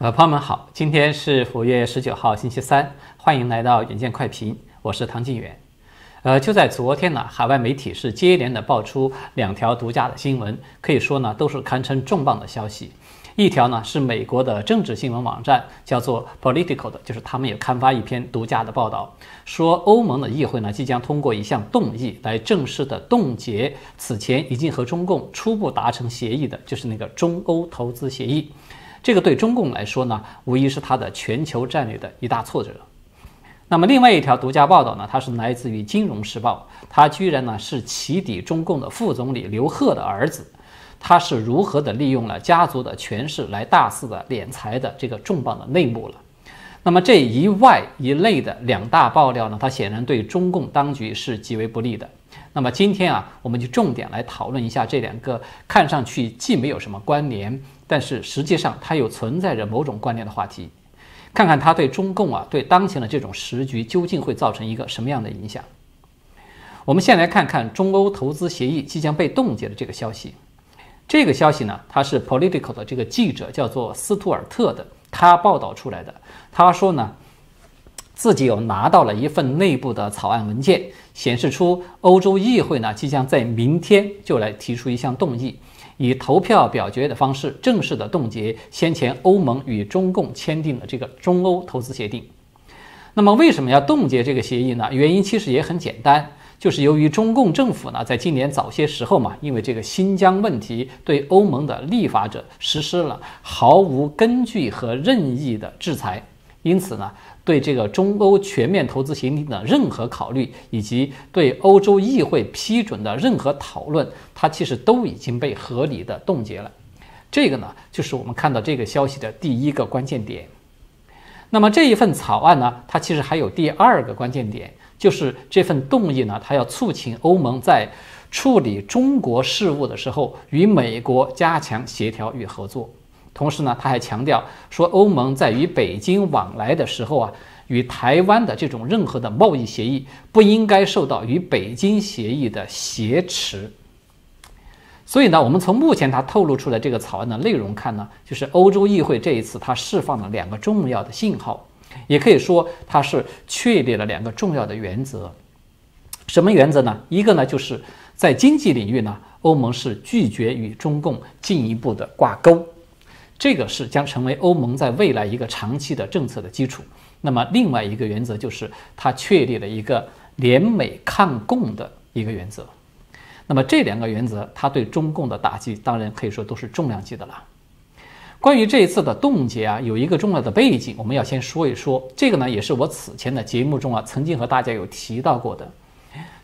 呃，朋友们好，今天是五月十九号，星期三，欢迎来到远见快评，我是唐晋远。呃，就在昨天呢，海外媒体是接连的爆出两条独家的新闻，可以说呢都是堪称重磅的消息。一条呢是美国的政治新闻网站叫做 Political 的，就是他们也刊发一篇独家的报道，说欧盟的议会呢即将通过一项动议来正式的冻结此前已经和中共初步达成协议的，就是那个中欧投资协议。这个对中共来说呢，无疑是它的全球战略的一大挫折。那么，另外一条独家报道呢，它是来自于《金融时报》，它居然呢是起底中共的副总理刘鹤的儿子，他是如何的利用了家族的权势来大肆的敛财的这个重磅的内幕了。那么这一外一内的两大爆料呢，它显然对中共当局是极为不利的。那么今天啊，我们就重点来讨论一下这两个看上去既没有什么关联。但是实际上，它又存在着某种关联的话题，看看它对中共啊，对当前的这种时局究竟会造成一个什么样的影响。我们先来看看中欧投资协议即将被冻结的这个消息。这个消息呢，它是 Political 的这个记者叫做斯图尔特的，他报道出来的。他说呢，自己又拿到了一份内部的草案文件，显示出欧洲议会呢即将在明天就来提出一项动议。以投票表决的方式正式的冻结先前欧盟与中共签订的这个中欧投资协定。那么为什么要冻结这个协议呢？原因其实也很简单，就是由于中共政府呢在今年早些时候嘛，因为这个新疆问题对欧盟的立法者实施了毫无根据和任意的制裁，因此呢。对这个中欧全面投资协定的任何考虑，以及对欧洲议会批准的任何讨论，它其实都已经被合理的冻结了。这个呢，就是我们看到这个消息的第一个关键点。那么这一份草案呢，它其实还有第二个关键点，就是这份动议呢，它要促请欧盟在处理中国事务的时候，与美国加强协调与合作。同时呢，他还强调说，欧盟在与北京往来的时候啊，与台湾的这种任何的贸易协议不应该受到与北京协议的挟持。所以呢，我们从目前他透露出来这个草案的内容看呢，就是欧洲议会这一次他释放了两个重要的信号，也可以说它是确立了两个重要的原则。什么原则呢？一个呢，就是在经济领域呢，欧盟是拒绝与中共进一步的挂钩。这个是将成为欧盟在未来一个长期的政策的基础。那么，另外一个原则就是它确立了一个联美抗共的一个原则。那么，这两个原则，它对中共的打击当然可以说都是重量级的了。关于这一次的冻结啊，有一个重要的背景，我们要先说一说。这个呢，也是我此前的节目中啊曾经和大家有提到过的，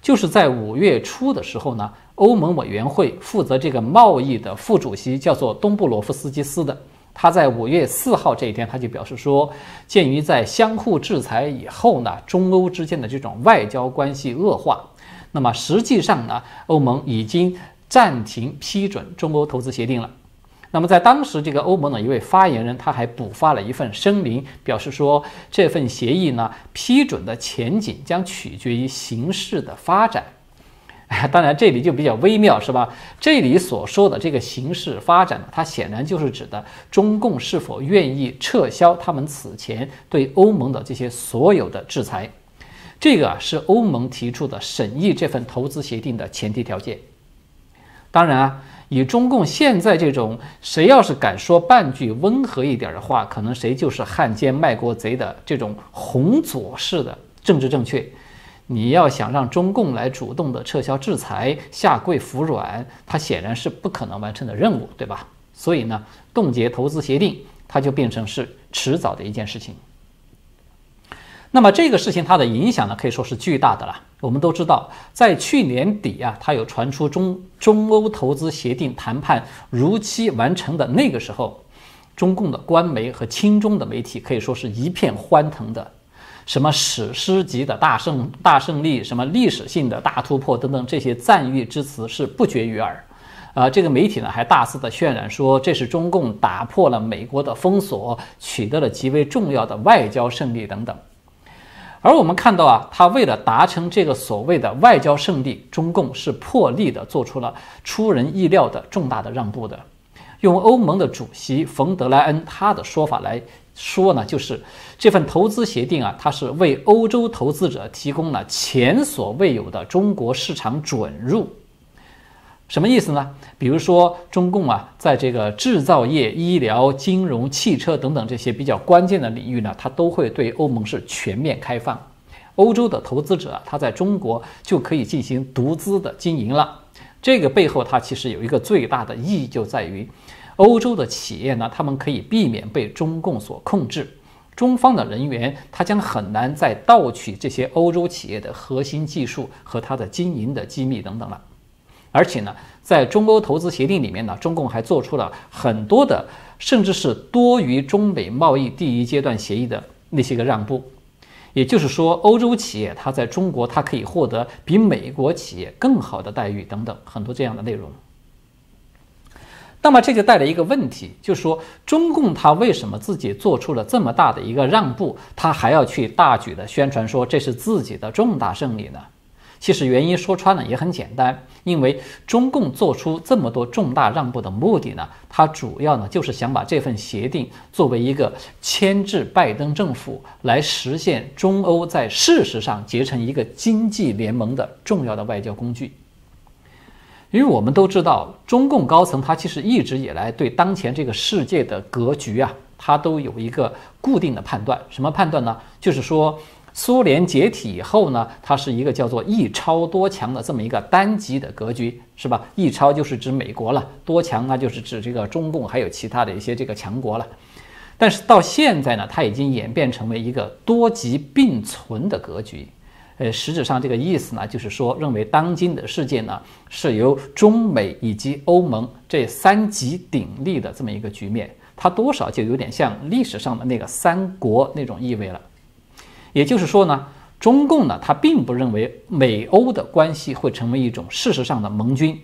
就是在五月初的时候呢。欧盟委员会负责这个贸易的副主席叫做东布罗夫斯基斯的，他在五月四号这一天，他就表示说，鉴于在相互制裁以后呢，中欧之间的这种外交关系恶化，那么实际上呢，欧盟已经暂停批准中欧投资协定了。那么在当时，这个欧盟的一位发言人他还补发了一份声明，表示说，这份协议呢，批准的前景将取决于形势的发展。当然，这里就比较微妙，是吧？这里所说的这个形势发展呢，它显然就是指的中共是否愿意撤销他们此前对欧盟的这些所有的制裁。这个啊，是欧盟提出的审议这份投资协定的前提条件。当然啊，以中共现在这种，谁要是敢说半句温和一点的话，可能谁就是汉奸卖国贼的这种红左式的政治正确。你要想让中共来主动的撤销制裁、下跪服软，它显然是不可能完成的任务，对吧？所以呢，冻结投资协定，它就变成是迟早的一件事情。那么这个事情它的影响呢，可以说是巨大的了。我们都知道，在去年底啊，它有传出中中欧投资协定谈判如期完成的那个时候，中共的官媒和亲中的媒体可以说是一片欢腾的。什么史诗级的大胜大胜利，什么历史性的大突破等等，这些赞誉之词是不绝于耳。啊，这个媒体呢还大肆的渲染说，这是中共打破了美国的封锁，取得了极为重要的外交胜利等等。而我们看到啊，他为了达成这个所谓的外交胜利，中共是破例的做出了出人意料的重大的让步的。用欧盟的主席冯德莱恩他的说法来说呢，就是这份投资协定啊，它是为欧洲投资者提供了前所未有的中国市场准入。什么意思呢？比如说，中共啊，在这个制造业、医疗、金融、汽车等等这些比较关键的领域呢，它都会对欧盟是全面开放。欧洲的投资者啊他在中国就可以进行独资的经营了。这个背后，它其实有一个最大的意义，就在于欧洲的企业呢，他们可以避免被中共所控制。中方的人员他将很难再盗取这些欧洲企业的核心技术和它的经营的机密等等了。而且呢，在中欧投资协定里面呢，中共还做出了很多的，甚至是多于中美贸易第一阶段协议的那些个让步。也就是说，欧洲企业它在中国它可以获得比美国企业更好的待遇等等很多这样的内容。那么这就带来一个问题，就是说中共它为什么自己做出了这么大的一个让步，它还要去大举的宣传说这是自己的重大胜利呢？其实原因说穿了也很简单，因为中共做出这么多重大让步的目的呢，它主要呢就是想把这份协定作为一个牵制拜登政府来实现中欧在事实上结成一个经济联盟的重要的外交工具。因为我们都知道，中共高层他其实一直以来对当前这个世界的格局啊，他都有一个固定的判断。什么判断呢？就是说。苏联解体以后呢，它是一个叫做一超多强的这么一个单极的格局，是吧？一超就是指美国了，多强那就是指这个中共还有其他的一些这个强国了。但是到现在呢，它已经演变成为一个多极并存的格局。呃，实质上这个意思呢，就是说认为当今的世界呢是由中美以及欧盟这三极鼎立的这么一个局面，它多少就有点像历史上的那个三国那种意味了。也就是说呢，中共呢，他并不认为美欧的关系会成为一种事实上的盟军。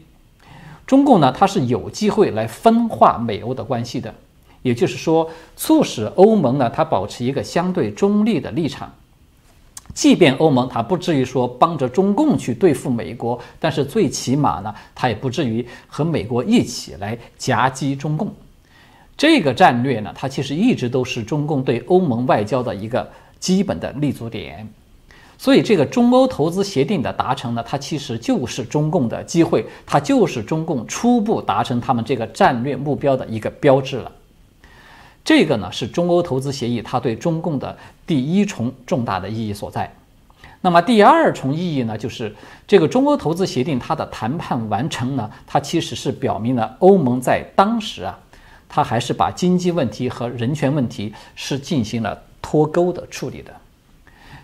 中共呢，它是有机会来分化美欧的关系的。也就是说，促使欧盟呢，它保持一个相对中立的立场。即便欧盟它不至于说帮着中共去对付美国，但是最起码呢，它也不至于和美国一起来夹击中共。这个战略呢，它其实一直都是中共对欧盟外交的一个。基本的立足点，所以这个中欧投资协定的达成呢，它其实就是中共的机会，它就是中共初步达成他们这个战略目标的一个标志了。这个呢是中欧投资协议它对中共的第一重重大的意义所在。那么第二重意义呢，就是这个中欧投资协定它的谈判完成呢，它其实是表明了欧盟在当时啊，它还是把经济问题和人权问题是进行了。脱钩的处理的，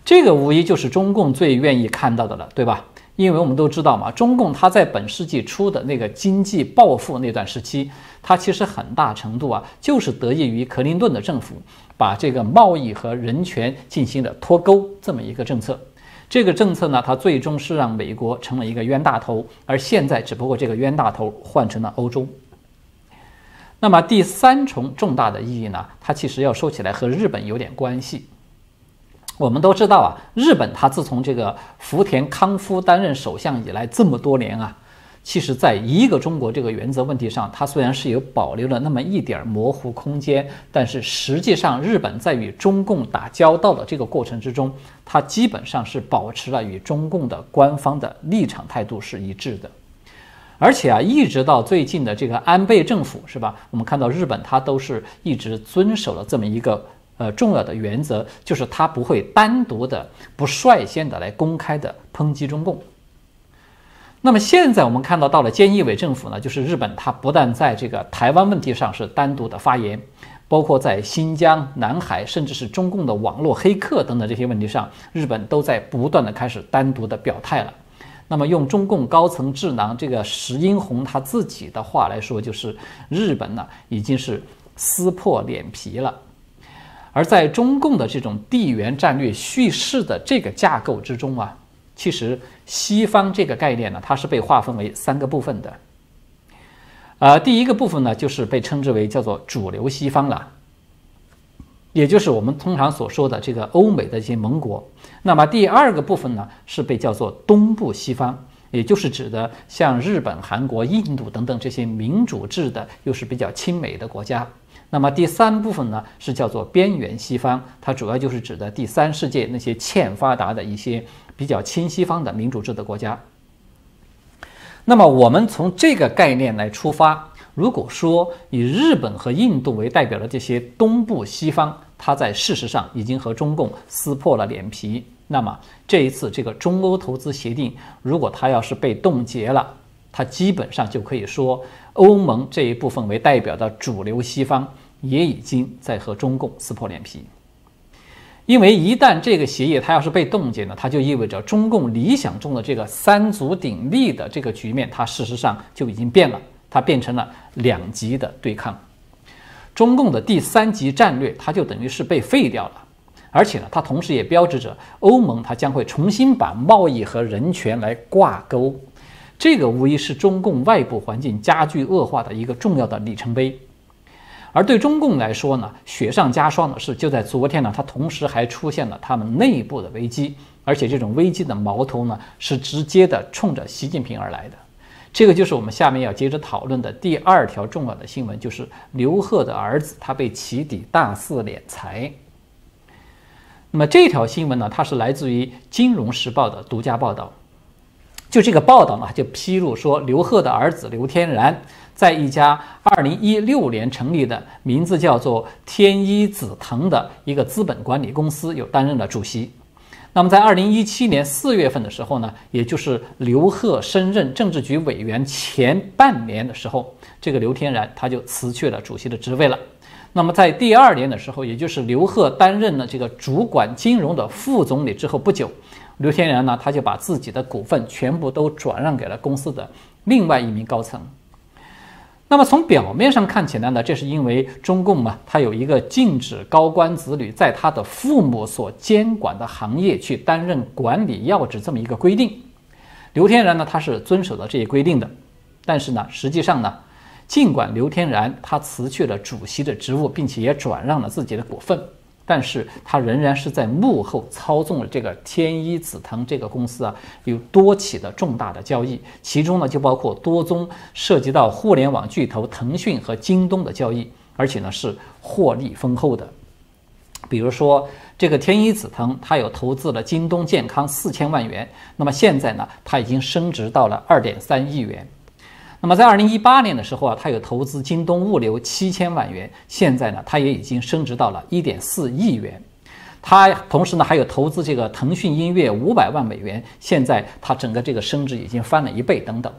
这个无疑就是中共最愿意看到的了，对吧？因为我们都知道嘛，中共它在本世纪初的那个经济暴富那段时期，它其实很大程度啊，就是得益于克林顿的政府把这个贸易和人权进行了脱钩这么一个政策。这个政策呢，它最终是让美国成了一个冤大头，而现在只不过这个冤大头换成了欧洲。那么第三重重大的意义呢？它其实要说起来和日本有点关系。我们都知道啊，日本它自从这个福田康夫担任首相以来这么多年啊，其实在一个中国这个原则问题上，它虽然是有保留了那么一点模糊空间，但是实际上日本在与中共打交道的这个过程之中，它基本上是保持了与中共的官方的立场态度是一致的。而且啊，一直到最近的这个安倍政府，是吧？我们看到日本，它都是一直遵守了这么一个呃重要的原则，就是它不会单独的、不率先的来公开的抨击中共。那么现在我们看到，到了菅义伟政府呢，就是日本，它不但在这个台湾问题上是单独的发言，包括在新疆、南海，甚至是中共的网络黑客等等这些问题上，日本都在不断的开始单独的表态了。那么用中共高层智囊这个石英红他自己的话来说，就是日本呢已经是撕破脸皮了。而在中共的这种地缘战略叙事的这个架构之中啊，其实西方这个概念呢，它是被划分为三个部分的。呃，第一个部分呢，就是被称之为叫做主流西方了。也就是我们通常所说的这个欧美的一些盟国。那么第二个部分呢，是被叫做东部西方，也就是指的像日本、韩国、印度等等这些民主制的又是比较亲美的国家。那么第三部分呢，是叫做边缘西方，它主要就是指的第三世界那些欠发达的一些比较亲西方的民主制的国家。那么我们从这个概念来出发，如果说以日本和印度为代表的这些东部西方，它在事实上已经和中共撕破了脸皮，那么这一次这个中欧投资协定，如果它要是被冻结了，它基本上就可以说，欧盟这一部分为代表的主流西方也已经在和中共撕破脸皮。因为一旦这个协议它要是被冻结呢，它就意味着中共理想中的这个三足鼎立的这个局面，它事实上就已经变了，它变成了两极的对抗。中共的第三级战略，它就等于是被废掉了，而且呢，它同时也标志着欧盟它将会重新把贸易和人权来挂钩，这个无疑是中共外部环境加剧恶化的一个重要的里程碑。而对中共来说呢，雪上加霜的是，就在昨天呢，它同时还出现了他们内部的危机，而且这种危机的矛头呢，是直接的冲着习近平而来的。这个就是我们下面要接着讨论的第二条重要的新闻，就是刘鹤的儿子他被起底大肆敛财。那么这条新闻呢，它是来自于《金融时报》的独家报道。就这个报道呢，就披露说，刘鹤的儿子刘天然。在一家二零一六年成立的名字叫做天一紫藤的一个资本管理公司，有担任了主席。那么在二零一七年四月份的时候呢，也就是刘鹤升任政治局委员前半年的时候，这个刘天然他就辞去了主席的职位了。那么在第二年的时候，也就是刘鹤担任了这个主管金融的副总理之后不久，刘天然呢他就把自己的股份全部都转让给了公司的另外一名高层。那么从表面上看起来呢，这是因为中共嘛，它有一个禁止高官子女在他的父母所监管的行业去担任管理要职这么一个规定。刘天然呢，他是遵守了这些规定的，但是呢，实际上呢，尽管刘天然他辞去了主席的职务，并且也转让了自己的股份。但是他仍然是在幕后操纵了这个天一紫藤这个公司啊，有多起的重大的交易，其中呢就包括多宗涉及到互联网巨头腾讯和京东的交易，而且呢是获利丰厚的。比如说这个天一紫藤，它有投资了京东健康四千万元，那么现在呢，它已经升值到了二点三亿元。那么在二零一八年的时候啊，他有投资京东物流七千万元，现在呢，他也已经升值到了一点四亿元。他同时呢，还有投资这个腾讯音乐五百万美元，现在他整个这个升值已经翻了一倍等等。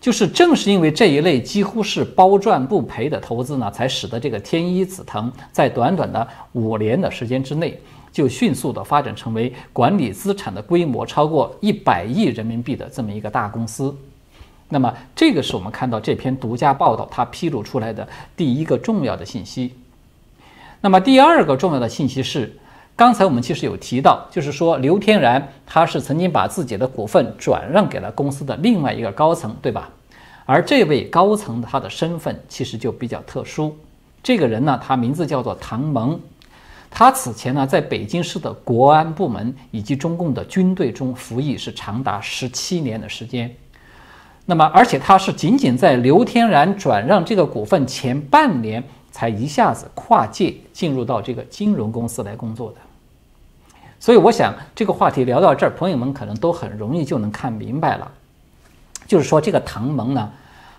就是正是因为这一类几乎是包赚不赔的投资呢，才使得这个天一紫藤在短短的五年的时间之内，就迅速的发展成为管理资产的规模超过一百亿人民币的这么一个大公司。那么，这个是我们看到这篇独家报道它披露出来的第一个重要的信息。那么，第二个重要的信息是，刚才我们其实有提到，就是说刘天然他是曾经把自己的股份转让给了公司的另外一个高层，对吧？而这位高层他的身份其实就比较特殊。这个人呢，他名字叫做唐蒙，他此前呢在北京市的国安部门以及中共的军队中服役是长达十七年的时间。那么，而且他是仅仅在刘天然转让这个股份前半年，才一下子跨界进入到这个金融公司来工作的。所以，我想这个话题聊到这儿，朋友们可能都很容易就能看明白了。就是说，这个唐蒙呢，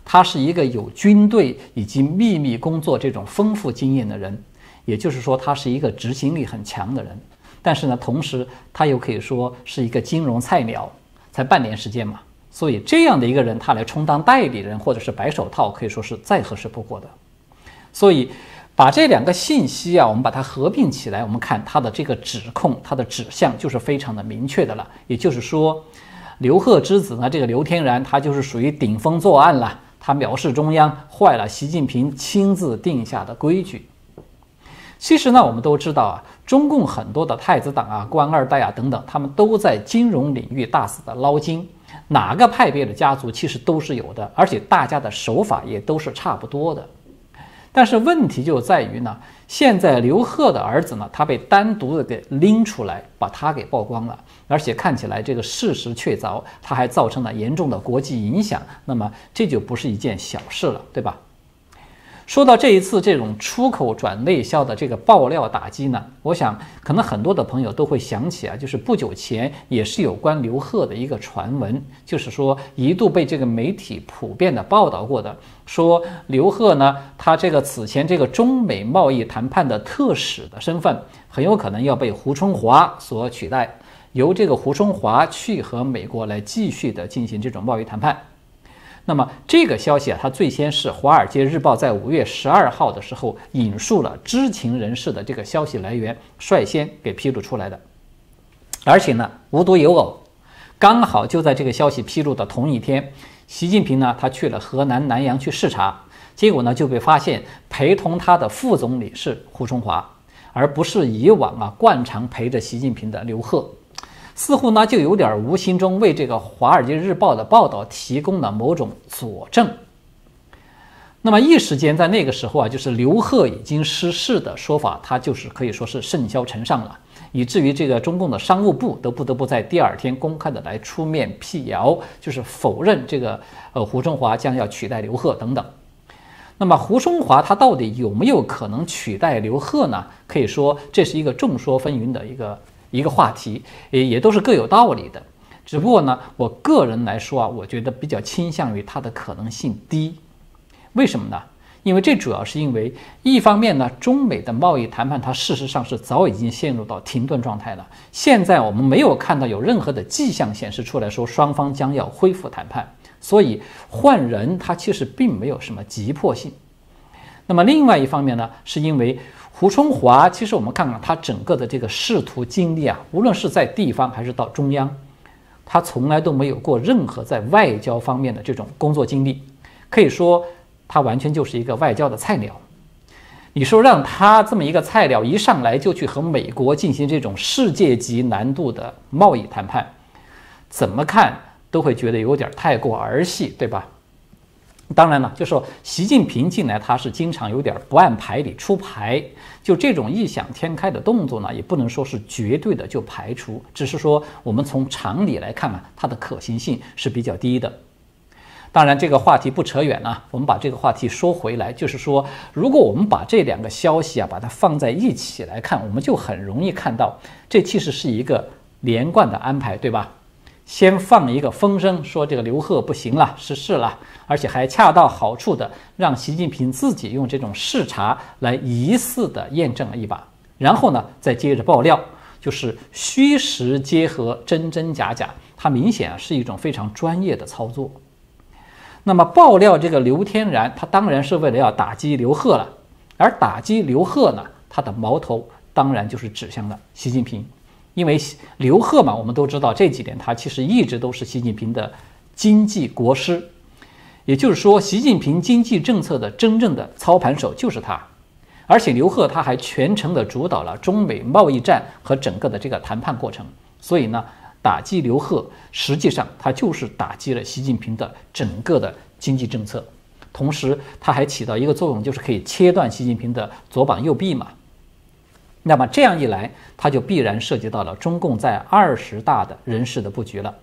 他是一个有军队以及秘密工作这种丰富经验的人，也就是说，他是一个执行力很强的人。但是呢，同时他又可以说是一个金融菜鸟，才半年时间嘛。所以这样的一个人，他来充当代理人或者是白手套，可以说是再合适不过的。所以，把这两个信息啊，我们把它合并起来，我们看他的这个指控，他的指向就是非常的明确的了。也就是说，刘贺之子呢，这个刘天然，他就是属于顶风作案了，他藐视中央，坏了习近平亲自定下的规矩。其实呢，我们都知道啊，中共很多的太子党啊、官二代啊等等，他们都在金融领域大肆的捞金。哪个派别的家族其实都是有的，而且大家的手法也都是差不多的。但是问题就在于呢，现在刘贺的儿子呢，他被单独的给拎出来，把他给曝光了，而且看起来这个事实确凿，他还造成了严重的国际影响，那么这就不是一件小事了，对吧？说到这一次这种出口转内销的这个爆料打击呢，我想可能很多的朋友都会想起啊，就是不久前也是有关刘贺的一个传闻，就是说一度被这个媒体普遍的报道过的，说刘贺呢，他这个此前这个中美贸易谈判的特使的身份，很有可能要被胡春华所取代，由这个胡春华去和美国来继续的进行这种贸易谈判。那么这个消息啊，它最先是《华尔街日报》在五月十二号的时候引述了知情人士的这个消息来源，率先给披露出来的。而且呢，无独有偶，刚好就在这个消息披露的同一天，习近平呢，他去了河南南阳去视察，结果呢，就被发现陪同他的副总理是胡春华，而不是以往啊惯常陪着习近平的刘鹤。似乎呢，就有点无形中为这个《华尔街日报》的报道提供了某种佐证。那么一时间，在那个时候啊，就是刘贺已经失势的说法，他就是可以说是甚嚣尘上了，以至于这个中共的商务部都不得不在第二天公开的来出面辟谣，就是否认这个呃胡春华将要取代刘贺等等。那么胡春华他到底有没有可能取代刘贺呢？可以说这是一个众说纷纭的一个。一个话题，也也都是各有道理的，只不过呢，我个人来说啊，我觉得比较倾向于它的可能性低。为什么呢？因为这主要是因为一方面呢，中美的贸易谈判它事实上是早已经陷入到停顿状态了，现在我们没有看到有任何的迹象显示出来说双方将要恢复谈判，所以换人它其实并没有什么急迫性。那么另外一方面呢，是因为。胡春华，其实我们看看他整个的这个仕途经历啊，无论是在地方还是到中央，他从来都没有过任何在外交方面的这种工作经历，可以说他完全就是一个外交的菜鸟。你说让他这么一个菜鸟一上来就去和美国进行这种世界级难度的贸易谈判，怎么看都会觉得有点太过儿戏，对吧？当然了，就说习近平进来，他是经常有点不按牌理出牌，就这种异想天开的动作呢，也不能说是绝对的就排除，只是说我们从常理来看啊，它的可行性是比较低的。当然，这个话题不扯远了，我们把这个话题说回来，就是说，如果我们把这两个消息啊，把它放在一起来看，我们就很容易看到，这其实是一个连贯的安排，对吧？先放一个风声，说这个刘贺不行了，失势了，而且还恰到好处的让习近平自己用这种视察来疑似的验证了一把，然后呢，再接着爆料，就是虚实结合，真真假假，它明显啊是一种非常专业的操作。那么爆料这个刘天然，他当然是为了要打击刘贺了，而打击刘贺呢，他的矛头当然就是指向了习近平。因为刘鹤嘛，我们都知道这几年他其实一直都是习近平的经济国师，也就是说，习近平经济政策的真正的操盘手就是他。而且刘鹤他还全程的主导了中美贸易战和整个的这个谈判过程，所以呢，打击刘鹤实际上他就是打击了习近平的整个的经济政策，同时他还起到一个作用，就是可以切断习近平的左膀右臂嘛。那么这样一来，它就必然涉及到了中共在二十大的人事的布局了。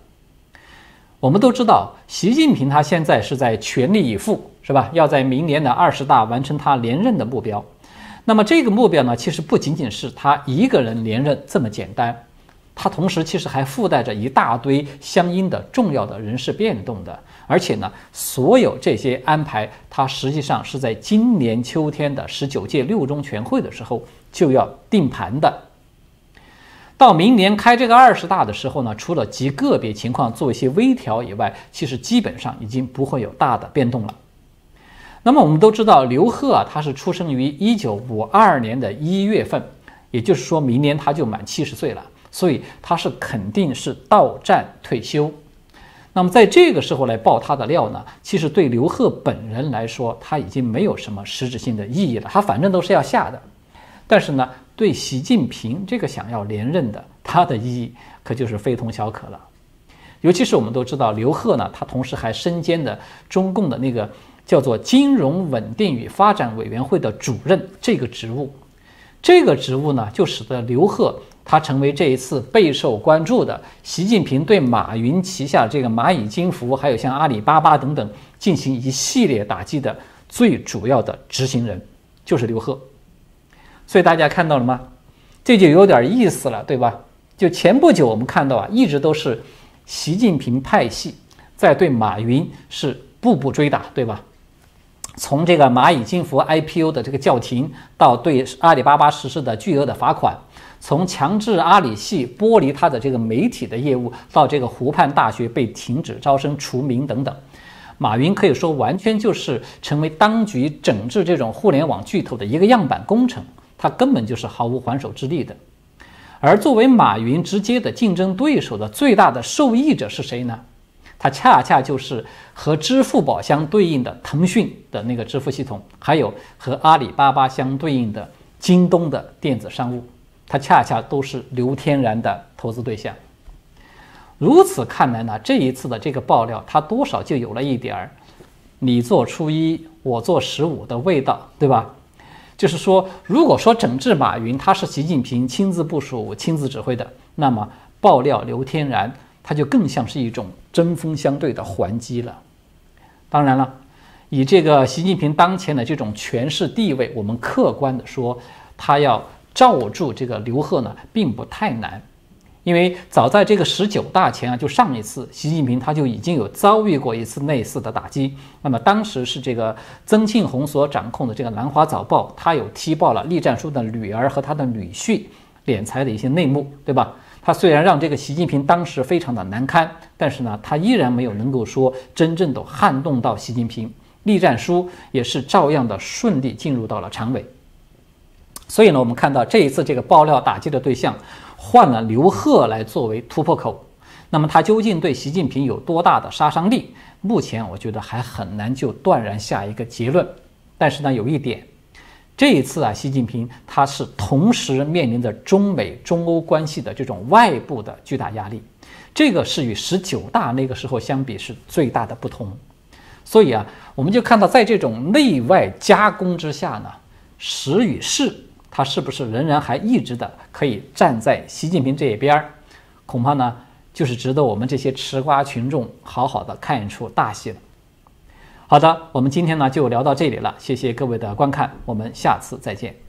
我们都知道，习近平他现在是在全力以赴，是吧？要在明年的二十大完成他连任的目标。那么这个目标呢，其实不仅仅是他一个人连任这么简单，他同时其实还附带着一大堆相应的重要的人事变动的。而且呢，所有这些安排，它实际上是在今年秋天的十九届六中全会的时候就要定盘的。到明年开这个二十大的时候呢，除了极个别情况做一些微调以外，其实基本上已经不会有大的变动了。那么我们都知道，刘贺啊，他是出生于一九五二年的一月份，也就是说明年他就满七十岁了，所以他是肯定是到站退休。那么在这个时候来爆他的料呢，其实对刘贺本人来说，他已经没有什么实质性的意义了。他反正都是要下的，但是呢，对习近平这个想要连任的，他的意义可就是非同小可了。尤其是我们都知道，刘贺呢，他同时还身兼的中共的那个叫做金融稳定与发展委员会的主任这个职务。这个职务呢，就使得刘鹤他成为这一次备受关注的习近平对马云旗下这个蚂蚁金服，还有像阿里巴巴等等进行一系列打击的最主要的执行人，就是刘鹤。所以大家看到了吗？这就有点意思了，对吧？就前不久我们看到啊，一直都是习近平派系在对马云是步步追打，对吧？从这个蚂蚁金服 IPO 的这个叫停，到对阿里巴巴实施的巨额的罚款，从强制阿里系剥离它的这个媒体的业务，到这个湖畔大学被停止招生除名等等，马云可以说完全就是成为当局整治这种互联网巨头的一个样板工程，他根本就是毫无还手之力的。而作为马云直接的竞争对手的最大的受益者是谁呢？它恰恰就是和支付宝相对应的腾讯的那个支付系统，还有和阿里巴巴相对应的京东的电子商务，它恰恰都是刘天然的投资对象。如此看来呢，这一次的这个爆料，它多少就有了一点儿“你做初一，我做十五”的味道，对吧？就是说，如果说整治马云，他是习近平亲自部署、亲自指挥的，那么爆料刘天然。他就更像是一种针锋相对的还击了。当然了，以这个习近平当前的这种权势地位，我们客观的说，他要罩住这个刘鹤呢，并不太难。因为早在这个十九大前啊，就上一次习近平他就已经有遭遇过一次类似的打击。那么当时是这个曾庆红所掌控的这个《南华早报》，他有踢爆了栗战书的女儿和他的女婿敛财的一些内幕，对吧？他虽然让这个习近平当时非常的难堪，但是呢，他依然没有能够说真正的撼动到习近平。栗战书也是照样的顺利进入到了常委。所以呢，我们看到这一次这个爆料打击的对象换了刘鹤来作为突破口，那么他究竟对习近平有多大的杀伤力？目前我觉得还很难就断然下一个结论。但是呢，有一点。这一次啊，习近平他是同时面临着中美、中欧关系的这种外部的巨大压力，这个是与十九大那个时候相比是最大的不同。所以啊，我们就看到在这种内外夹攻之下呢，时与势，他是不是仍然还一直的可以站在习近平这一边儿？恐怕呢，就是值得我们这些吃瓜群众好好的看一出大戏了。好的，我们今天呢就聊到这里了，谢谢各位的观看，我们下次再见。